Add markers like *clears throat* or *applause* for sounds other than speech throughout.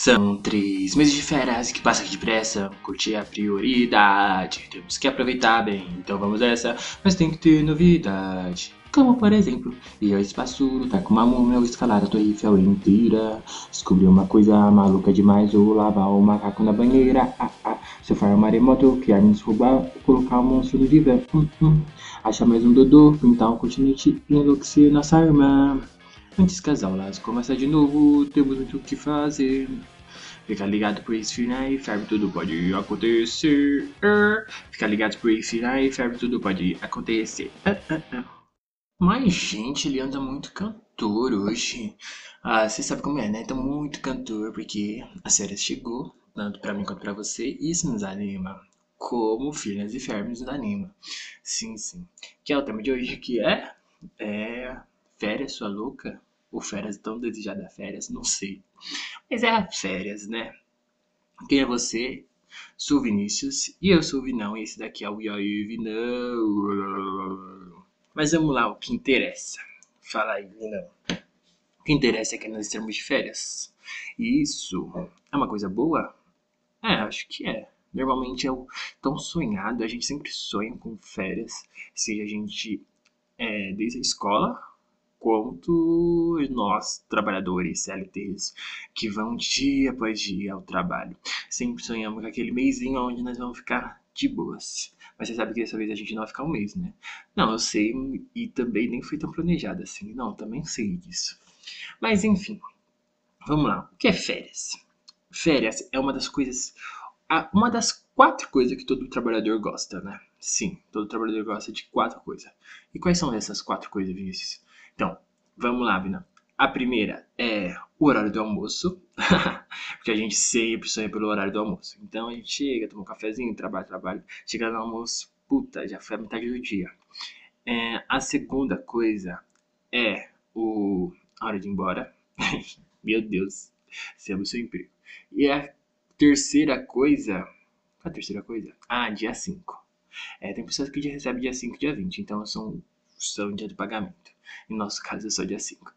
São três meses de férias que passam depressa, curtir a prioridade. Temos que aproveitar bem, então vamos nessa, mas tem que ter novidade. Como por exemplo, ir ao espaço, tá com uma múmia ou escalar a Torre Eiffel inteira. Descobrir uma coisa maluca demais ou lavar o macaco na banheira. Ah, ah. Surfar um maremoto, criar nos roubar, colocar um monstro no divã. Hum, hum. Achar mais um dodô, pintar um continente e enlouquecer nossa irmã. Antes que as aulas começem de novo, temos muito o que fazer. Fica ligado pro Esfina e ferve, tudo pode acontecer. Fica ligado pro Esfina e ferve, tudo pode acontecer. Mas, gente, ele anda muito cantor hoje. Ah, você sabe como é, né? Tá muito cantor, porque a série chegou, tanto pra mim quanto pra você, e isso nos anima. Como Finas e Fermes nos anima. Sim, sim. Que é o tema de hoje, que é... É... Férias, sua louca? Ou férias tão desejada férias? Não sei. Mas é férias, né? Quem é você? Sou Vinícius e eu sou o Vinão e esse daqui é o Yaí Vinão. Mas vamos lá, o que interessa. Fala aí, Vinão. O que interessa é que nós estamos de férias. Isso é uma coisa boa? É, acho que é. Normalmente é o tão sonhado, a gente sempre sonha com férias, seja a gente é, desde a escola quanto nós, trabalhadores CLTs, que vão dia após dia ao trabalho. Sempre sonhamos com aquele mêsinho onde nós vamos ficar de boas. Mas você sabe que dessa vez a gente não vai ficar um mês, né? Não, eu sei, e também nem foi tão planejado assim. Não, também sei disso. Mas enfim, vamos lá. O que é férias? Férias é uma das coisas. Uma das quatro coisas que todo trabalhador gosta, né? Sim, todo trabalhador gosta de quatro coisas. E quais são essas quatro coisas, Vinícius? Então, vamos lá, Vina. A primeira é o horário do almoço, *laughs* porque a gente sempre sonha pelo horário do almoço. Então a gente chega, toma um cafezinho, trabalha, trabalha, chega no almoço, puta, já foi a metade do dia. É, a segunda coisa é o a hora de ir embora. *laughs* Meu Deus, se o seu emprego. E a terceira coisa. A terceira coisa? Ah, dia 5. É, tem pessoas que recebem dia 5 e dia 20, então são, são dia de pagamento. No nosso caso é só dia 5.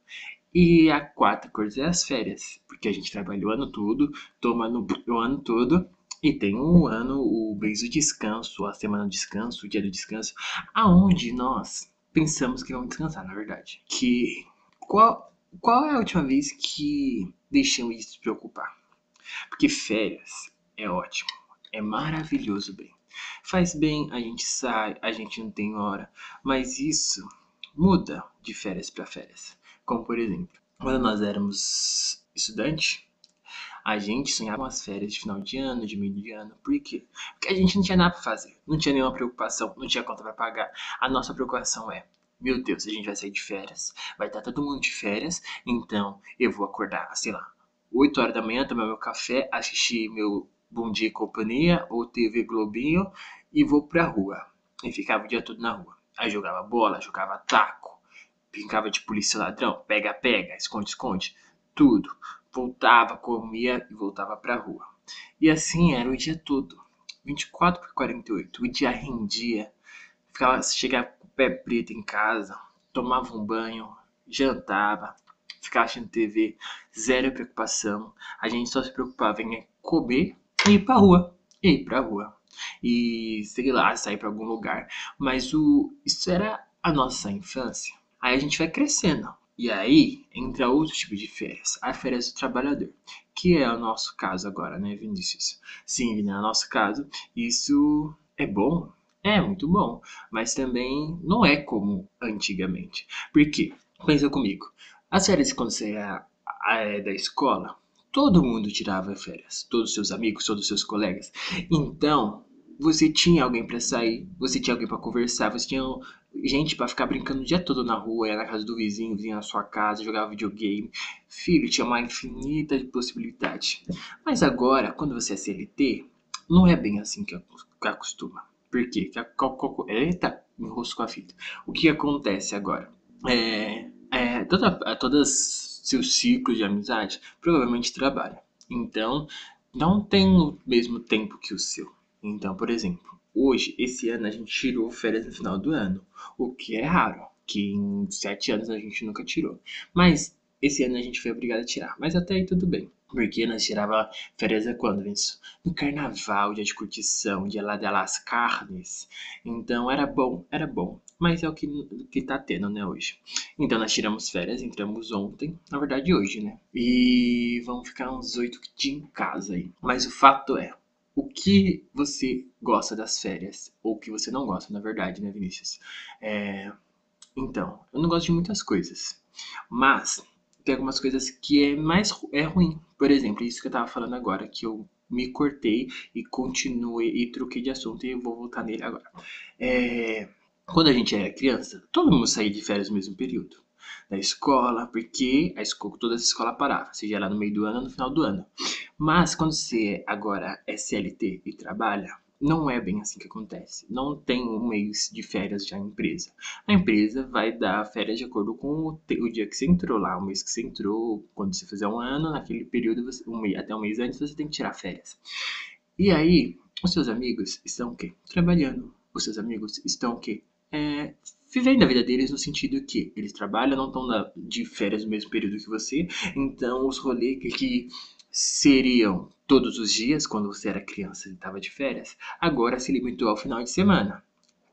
E a quarta coisa é as férias, porque a gente trabalha o ano todo, toma no, o ano todo e tem um ano, o mês do descanso, a semana do descanso, o dia do descanso, aonde nós pensamos que vamos descansar, na verdade. Que qual, qual é a última vez que deixamos de se preocupar? Porque férias é ótimo, é maravilhoso bem. Faz bem, a gente sai, a gente não tem hora, mas isso muda de férias para férias. Como por exemplo, quando nós éramos estudantes, a gente sonhava com as férias de final de ano, de meio de ano. Por quê? Porque a gente não tinha nada para fazer, não tinha nenhuma preocupação, não tinha conta para pagar. A nossa preocupação é: meu Deus, a gente vai sair de férias, vai estar todo mundo de férias, então eu vou acordar, sei lá, 8 horas da manhã, tomar meu café, assistir meu Bom Dia e Companhia ou TV Globinho e vou pra rua. E ficava o dia todo na rua. Aí jogava bola, jogava taco, brincava de polícia ladrão, pega-pega, esconde-esconde, tudo. Voltava, comia e voltava pra rua. E assim era o dia todo. 24 por 48. O dia rendia. Ficava, chegava com o pé preto em casa, tomava um banho, jantava, ficava assistindo TV, zero preocupação. A gente só se preocupava em comer e ir pra rua. E ir pra rua e sei lá, sair para algum lugar. Mas o isso era a nossa infância. Aí a gente vai crescendo. E aí entra outro tipo de férias, a férias do trabalhador, que é o nosso caso agora, né, Vinícius? Sim, no nosso caso, isso é bom, é muito bom, mas também não é como antigamente. Por quê? Pensa comigo, as férias quando você é, é da escola, todo mundo tirava férias, todos os seus amigos, todos os seus colegas. Então, você tinha alguém para sair, você tinha alguém para conversar, você tinha gente para ficar brincando o dia todo na rua, ia na casa do vizinho, vinha na sua casa, jogava videogame. Filho, tinha uma infinita de possibilidades. Mas agora, quando você é CLT, não é bem assim que acostuma. Por quê? Eita, me enroscou a fita. O que acontece agora? É, é, toda, todas seu ciclo de amizade, provavelmente trabalha. Então, não tem o mesmo tempo que o seu. Então, por exemplo, hoje, esse ano, a gente tirou férias no final do ano, o que é raro, que em sete anos a gente nunca tirou. Mas esse ano a gente foi obrigado a tirar, mas até aí tudo bem. Porque nós tirava férias é quando, Vinícius? No carnaval, dia de curtição, dia lá das carnes. Então era bom, era bom. Mas é o que, que tá tendo, né, hoje. Então nós tiramos férias, entramos ontem, na verdade hoje, né? E vamos ficar uns oito dias em casa aí. Mas o fato é, o que você gosta das férias? Ou o que você não gosta, na verdade, né, Vinícius? É... Então, eu não gosto de muitas coisas. Mas tem algumas coisas que é mais é ruim. Por exemplo, isso que eu tava falando agora, que eu me cortei e continuei e troquei de assunto e vou voltar nele agora. É, quando a gente era criança, todo mundo saía de férias no mesmo período. Da escola, porque a escola, toda a escola parava, seja lá no meio do ano ou no final do ano. Mas quando você agora é CLT e trabalha, não é bem assim que acontece. Não tem um mês de férias já empresa. A empresa vai dar férias de acordo com o, o dia que você entrou lá, o mês que você entrou, quando você fizer um ano, naquele período, você, um até um mês antes, você tem que tirar férias. E aí, os seus amigos estão o quê? Trabalhando. Os seus amigos estão o quê? É, vivendo a vida deles no sentido que eles trabalham, não estão de férias no mesmo período que você, então os rolês que, que seriam todos os dias quando você era criança e estava de férias, agora se limitou ao final de semana,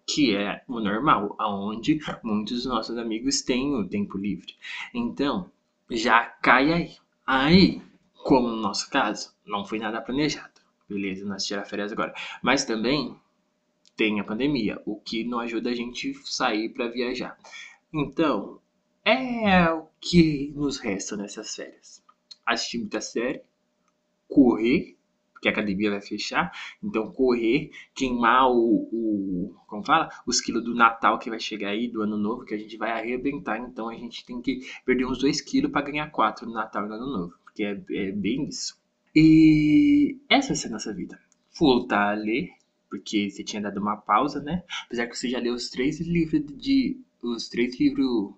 que é o normal, aonde muitos dos nossos amigos têm o tempo livre. Então, já cai aí. Aí, como no nosso caso, não foi nada planejado. Beleza, nós tirar férias agora. Mas também tem a pandemia, o que não ajuda a gente sair para viajar. Então, é o que nos resta nessas férias. Assistir muita série, correr, porque a academia vai fechar, então correr, queimar o, o como fala, os quilos do Natal que vai chegar aí, do ano novo, que a gente vai arrebentar, então a gente tem que perder uns 2 quilos para ganhar 4 no Natal e no ano novo, porque é, é bem isso. E essa vai ser a nossa vida. Voltar a ler, porque você tinha dado uma pausa, né? Apesar que você já leu os três livros de. Os três livros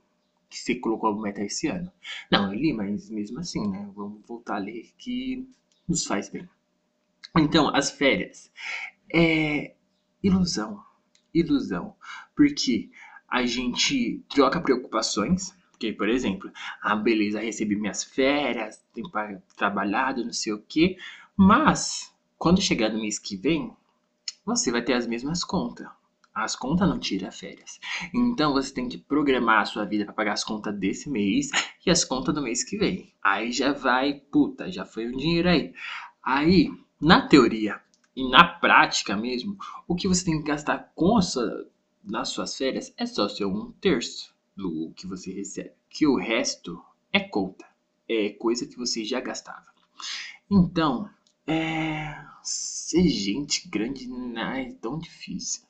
que você colocou como meta esse ano. Não, eu li, mas mesmo assim, né? Vamos voltar a ler que nos faz bem. Então, as férias é ilusão, ilusão, porque a gente troca preocupações, porque, por exemplo, ah, beleza, recebi minhas férias, tenho trabalhado, não sei o que, mas quando chegar no mês que vem, você vai ter as mesmas contas. As contas não tiram férias. Então você tem que programar a sua vida para pagar as contas desse mês e as contas do mês que vem. Aí já vai, puta, já foi um dinheiro aí. Aí, na teoria e na prática mesmo, o que você tem que gastar com sua, nas suas férias é só ser um terço do que você recebe. Que o resto é conta. É coisa que você já gastava. Então, é. Ser gente grande não é tão difícil.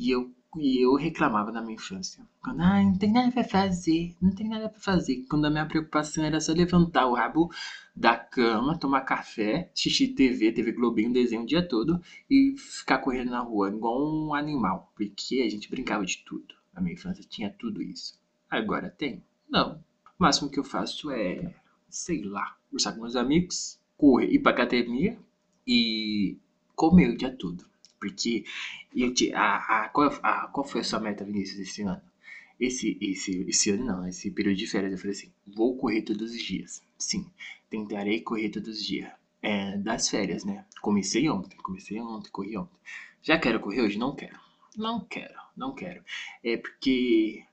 E eu, e eu reclamava na minha infância. Quando, ah, não tem nada pra fazer, não tem nada pra fazer. Quando a minha preocupação era só levantar o rabo da cama, tomar café, assistir TV, TV Globinho, desenho o dia todo e ficar correndo na rua igual um animal. Porque a gente brincava de tudo. Na minha infância tinha tudo isso. Agora tem? Não. O máximo que eu faço é, sei lá, conversar com meus amigos, correr, ir pra academia e comer o dia todo. Porque eu te, a, a, qual, a, qual foi a sua meta, Vinícius, esse ano? Esse, esse, esse ano não, esse período de férias, eu falei assim, vou correr todos os dias. Sim, tentarei correr todos os dias. É, das férias, né? Comecei ontem, comecei ontem, corri ontem. Já quero correr hoje? Não quero. Não quero, não quero. É porque,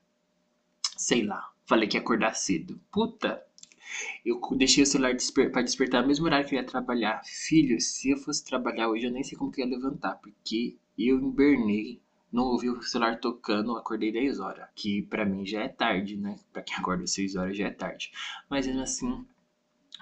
sei lá, falei que ia acordar cedo. Puta, eu deixei o celular desper para despertar no mesmo horário que eu ia trabalhar. Filho, se eu fosse trabalhar hoje, eu nem sei como que ia levantar, porque eu invernei, não ouvi o celular tocando, acordei 10 horas, que para mim já é tarde, né? Para quem acorda 6 horas já é tarde. Mas mesmo assim,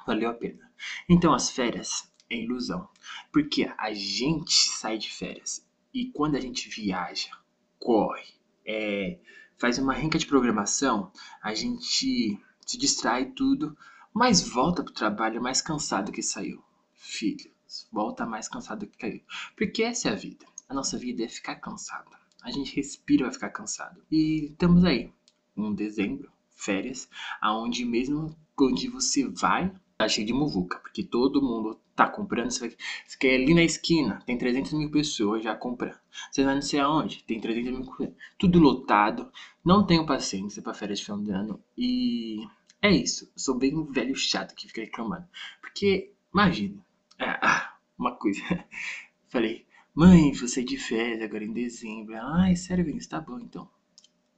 valeu a pena. Então as férias é ilusão, porque a gente sai de férias e quando a gente viaja, corre, é, faz uma renca de programação, a gente se distrai tudo, mas volta pro trabalho mais cansado que saiu. Filhos, volta mais cansado que caiu. Porque essa é a vida. A nossa vida é ficar cansado. A gente respira vai ficar cansado. E estamos aí, um dezembro, férias, aonde mesmo onde você vai, tá cheio de muvuca, porque todo mundo tá comprando. Você, vai, quer ali na esquina, tem 300 mil pessoas já comprando. Você vai não sei aonde, tem 300 mil tudo lotado. Não tenho paciência para férias de final de ano. E é isso. Eu sou bem velho chato que fica reclamando. Porque, imagina, é, ah, uma coisa. *laughs* Falei, mãe, vou sair de férias agora em dezembro. Ai, sério, Vinícius, tá bom então.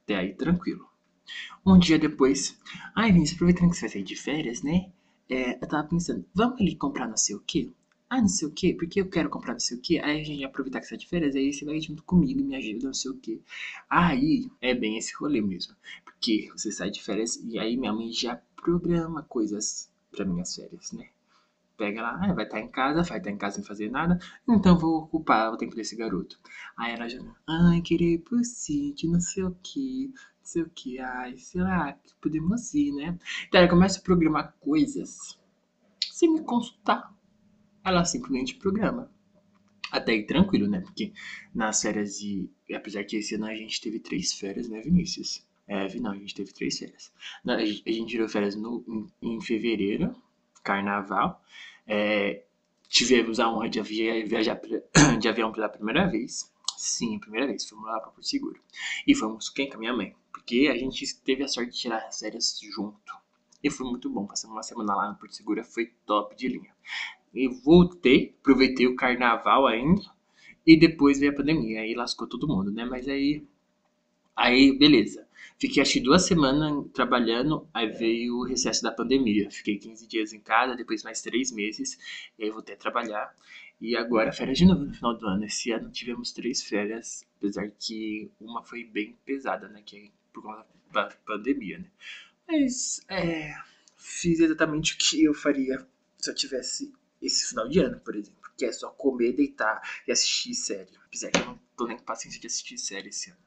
Até aí, tranquilo. Um dia depois, ai, Vinícius, aproveitando que você vai sair de férias, né? É, eu tava pensando, vamos ali comprar não sei o quê? Ah, não sei o quê, porque eu quero comprar não sei o quê. Aí a gente aproveitar que você tá de férias, aí você vai junto comigo e me ajuda, não sei o quê. Aí é bem esse rolê mesmo. Porque você sai de férias e aí minha mãe já programa coisas para minhas férias, né? Pega lá, ah, vai estar em casa, vai estar em casa sem fazer nada, então vou ocupar o tempo desse garoto. Aí ela já, ai, querer ir pro sítio, não sei o que, não sei o que, ai, sei lá, podemos ir, né? Então ela começa a programar coisas sem me consultar. Ela simplesmente programa. Até aí tranquilo, né? Porque nas férias de. Apesar que esse ano a gente teve três férias, né, Vinícius? É, não, a gente teve três férias. A gente tirou férias no, em, em fevereiro, carnaval. É, tivemos a honra de viajar *clears throat* de avião pela primeira vez. Sim, primeira vez. Fomos lá para Porto Seguro. E fomos quem? Com a minha mãe. Porque a gente teve a sorte de tirar as férias junto. E foi muito bom. Passamos uma semana lá no Porto Seguro. Foi top de linha. E voltei, aproveitei o carnaval ainda. E depois veio a pandemia. Aí lascou todo mundo, né? Mas aí. Aí, beleza. Fiquei acho duas semanas trabalhando, aí veio o recesso da pandemia. Fiquei 15 dias em casa, depois mais três meses, e aí voltei a trabalhar. E agora férias de novo no final do ano. Esse ano tivemos três férias, apesar que uma foi bem pesada, né? Que é por conta da pandemia, né? Mas é, fiz exatamente o que eu faria se eu tivesse esse final de ano, por exemplo. Que é só comer, deitar e assistir série. Apesar que eu não tô nem com paciência de assistir série esse ano.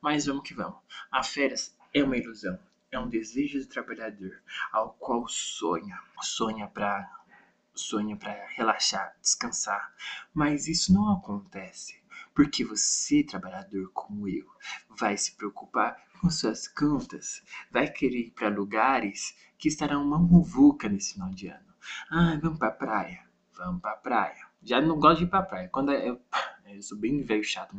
Mas vamos que vamos. A férias é uma ilusão. É um desejo do trabalhador ao qual sonha. Sonha para sonha para relaxar, descansar. Mas isso não acontece. Porque você, trabalhador como eu, vai se preocupar com suas contas, vai querer ir para lugares que estarão uma muvuca nesse final de ano. Ah, vamos pra praia. Vamos pra praia. Já não gosto de ir pra praia. Quando eu, *laughs* eu sou bem velho chato.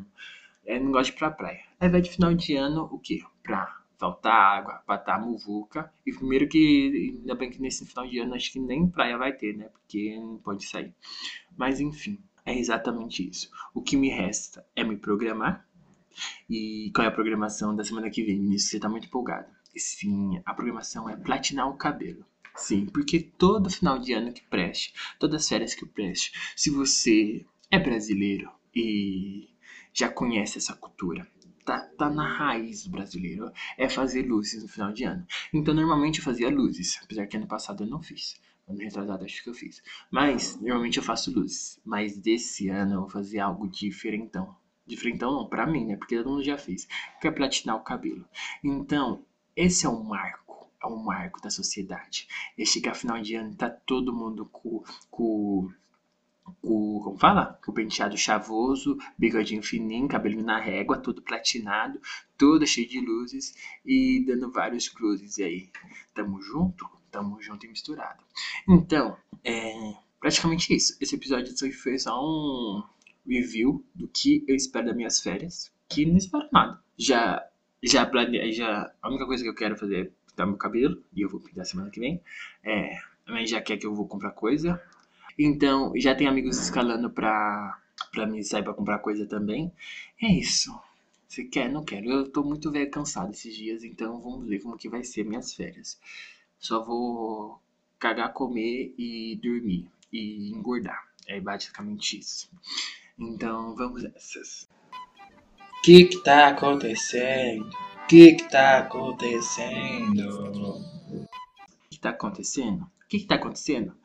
Eu não gosto de ir pra praia. Aí vai de final de ano o quê? Pra faltar água, pra estar tá muvuca. E primeiro que, ainda bem que nesse final de ano acho que nem praia vai ter, né? Porque não pode sair. Mas enfim, é exatamente isso. O que me resta é me programar. E qual é a programação da semana que vem? Nisso você tá muito empolgado. Sim, a programação é platinar o cabelo. Sim, porque todo final de ano que preste, todas as férias que preste, se você é brasileiro e já conhece essa cultura. Tá, tá na raiz do brasileiro. É fazer luzes no final de ano. Então, normalmente eu fazia luzes. Apesar que ano passado eu não fiz. Ano retrasado acho que eu fiz. Mas, normalmente eu faço luzes. Mas desse ano eu vou fazer algo diferentão. Diferentão não, pra mim, né? Porque todo mundo já fez. Que é platinar o cabelo. Então, esse é um marco. É um marco da sociedade. E chegar final de ano, tá todo mundo com, com como fala? Com o penteado chavoso, bigodinho fininho, cabelinho na régua, tudo platinado, todo cheio de luzes e dando vários cruzes. E aí, tamo junto? Tamo junto e misturado. Então, é praticamente isso. Esse episódio foi só um review do que eu espero das minhas férias, que não espero nada. Já, já planejei, já, a única coisa que eu quero fazer é meu cabelo, e eu vou pintar semana que vem. É, também já quer que eu vou comprar coisa, então, já tem amigos escalando pra, pra me sair pra comprar coisa também. É isso. Você quer? Não quero. Eu tô muito velho cansado esses dias, então vamos ver como que vai ser minhas férias. Só vou cagar, comer e dormir. E engordar. É basicamente isso. Então, vamos nessas. O que que tá acontecendo? Que que tá acontecendo? O que tá acontecendo? O que que tá acontecendo?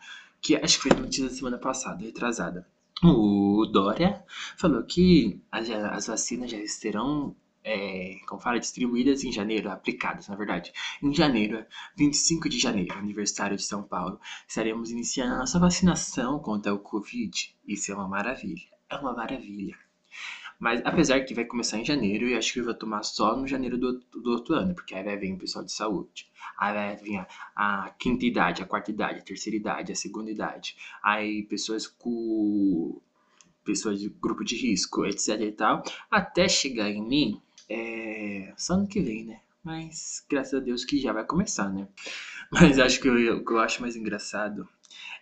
que acho que foi notícia da semana passada, retrasada. O Dória falou que as, as vacinas já serão, é, como fala, distribuídas em janeiro, aplicadas, na verdade. Em janeiro, 25 de janeiro, aniversário de São Paulo, estaremos iniciando a nossa vacinação contra o Covid. Isso é uma maravilha. É uma maravilha. Mas apesar que vai começar em janeiro, e acho que vai tomar só no janeiro do, do outro ano, porque aí vai vir o pessoal de saúde. Aí vai vir a, a quinta idade, a quarta idade, a terceira idade, a segunda idade. Aí pessoas com pessoas de grupo de risco, etc e tal, até chegar em mim, é, só ano que vem, né? Mas graças a Deus que já vai começar, né? Mas acho que eu- o que eu acho mais engraçado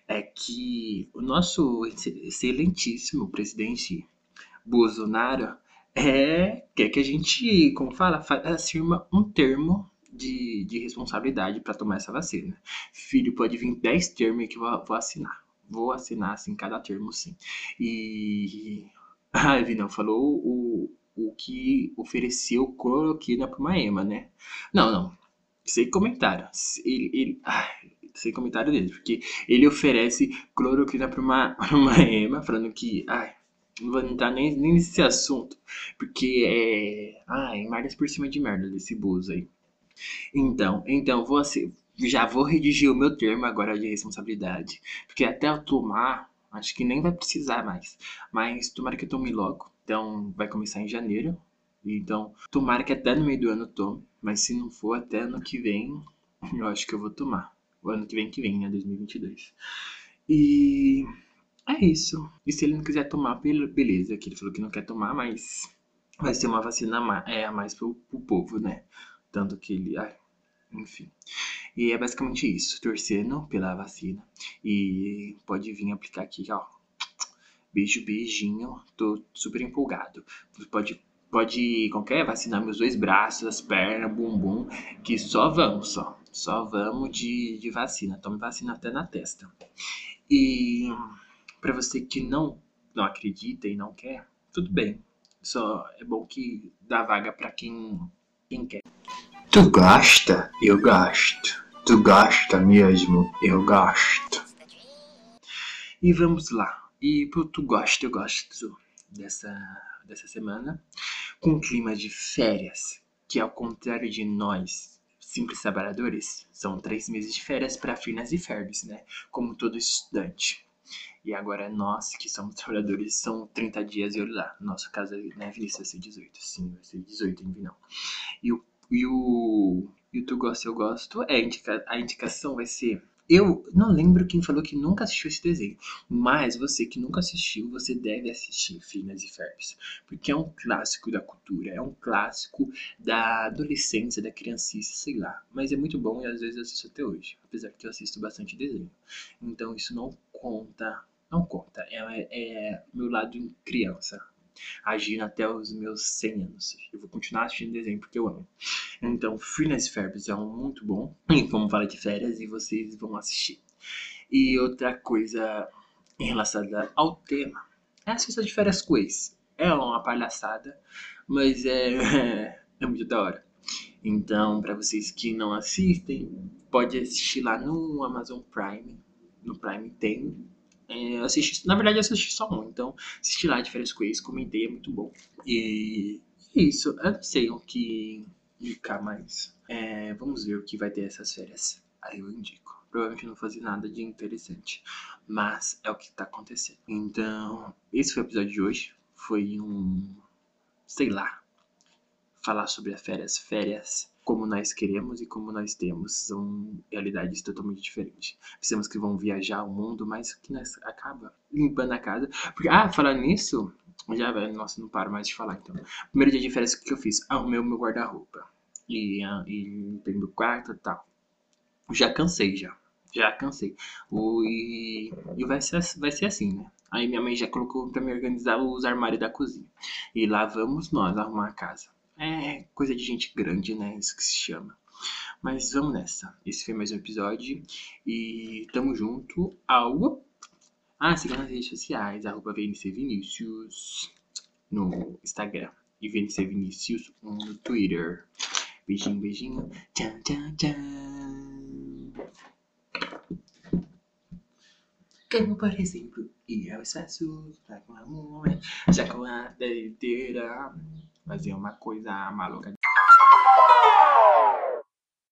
é que o nosso excelentíssimo presidente Bolsonaro é, quer que a gente, como fala, fa- assuma um termo de, de responsabilidade para tomar essa vacina. Filho, pode vir 10 termos que eu vou, vou assinar. Vou assinar, assim, cada termo, sim. E. Ah, Vinão, falou o, o que ofereceu cloroquina pro Maema, né? Não, não. Sem comentário. Ele, ele, ai, sem comentário dele, porque ele oferece cloroquina para uma, uma *laughs* ema, falando que, ai, não vou entrar nem, nem nesse assunto, porque é, ai, merdas por cima de merda desse Bozo aí. Então, então, vou assim, já vou redigir o meu termo agora de responsabilidade, porque até eu tomar, acho que nem vai precisar mais, mas tomara que eu tome logo, então vai começar em janeiro, então tomara que até no meio do ano eu tome, mas se não for até ano que vem, eu acho que eu vou tomar. O ano que vem que vem, né? 2022. E é isso. E se ele não quiser tomar, beleza. Que ele falou que não quer tomar, mas vai ser uma vacina a mais, é, a mais pro, pro povo, né? Tanto que ele. Ai, enfim. E é basicamente isso. Torcendo pela vacina. E pode vir aplicar aqui, ó. Beijo, beijinho. Tô super empolgado. Pode pode qualquer vacinar meus dois braços, as pernas, bumbum, que só vamos, só. Só vamos de, de vacina. Tome vacina até na testa. E para você que não não acredita e não quer, tudo bem. Só é bom que dá vaga para quem quem quer. Tu gosta? Eu gosto. Tu gosta mesmo? Eu gosto. E vamos lá. E pro tu gosta, eu gosto dessa dessa semana, com clima de férias, que ao contrário de nós, simples trabalhadores, são três meses de férias para finas e ferbes, né? Como todo estudante. E agora nós, que somos *laughs* trabalhadores, são 30 dias e olha lá. Nossa casa, né, Vinícius, vai ser 18. Sim, vai ser 18 em não. E o, e o, e o Tu Gosta Eu Gosto, é, a, indica, a indicação vai ser eu não lembro quem falou que nunca assistiu esse desenho, mas você que nunca assistiu, você deve assistir Finas e Ferbes, porque é um clássico da cultura, é um clássico da adolescência, da criancice, sei lá. Mas é muito bom e às vezes eu assisto até hoje, apesar que eu assisto bastante desenho. Então isso não conta, não conta, é, é meu lado criança, agindo até os meus 100 anos. Eu vou continuar assistindo desenho porque eu amo. Então, Phineas Ferbs é um muito bom. E vamos falar de férias e vocês vão assistir. E outra coisa em relação ao tema é assista de férias com. É uma palhaçada, mas é, *laughs* é muito da hora. Então, para vocês que não assistem, pode assistir lá no Amazon Prime. No Prime tem é, assisti, na verdade, assisti só um, então assisti lá de férias com comentei, é muito bom. E isso, eu não sei o que indicar mais. É, vamos ver o que vai ter essas férias. Aí eu indico. Provavelmente não fazer nada de interessante, mas é o que tá acontecendo. Então, esse foi o episódio de hoje. Foi um, sei lá, falar sobre as férias, férias como nós queremos e como nós temos. São realidades totalmente diferentes. Pensamos que vão viajar o mundo, mas que nós acaba limpando a casa. Porque, ah, falando nisso, já, nossa, não paro mais de falar então. Primeiro dia de férias, o que eu fiz? Arrumei o meu guarda-roupa. E, uh, e limpei meu quarto e tal. Já cansei, já. Já cansei. O, e, e vai, ser, vai ser assim, né? Aí minha mãe já colocou pra me organizar os armários da cozinha. E lá vamos nós arrumar a casa. É coisa de gente grande, né? Isso que se chama. Mas vamos nessa. Esse foi mais um episódio. E tamo junto ao. Ah, siga nas redes sociais, arroba VNC Vinícius no Instagram e VNC Vinícius no Twitter. Beijinho, beijinho. Tchau, tchau, tchau. Como por exemplo, ir ao espaço, com amor, já com a inteira fazer uma coisa maluca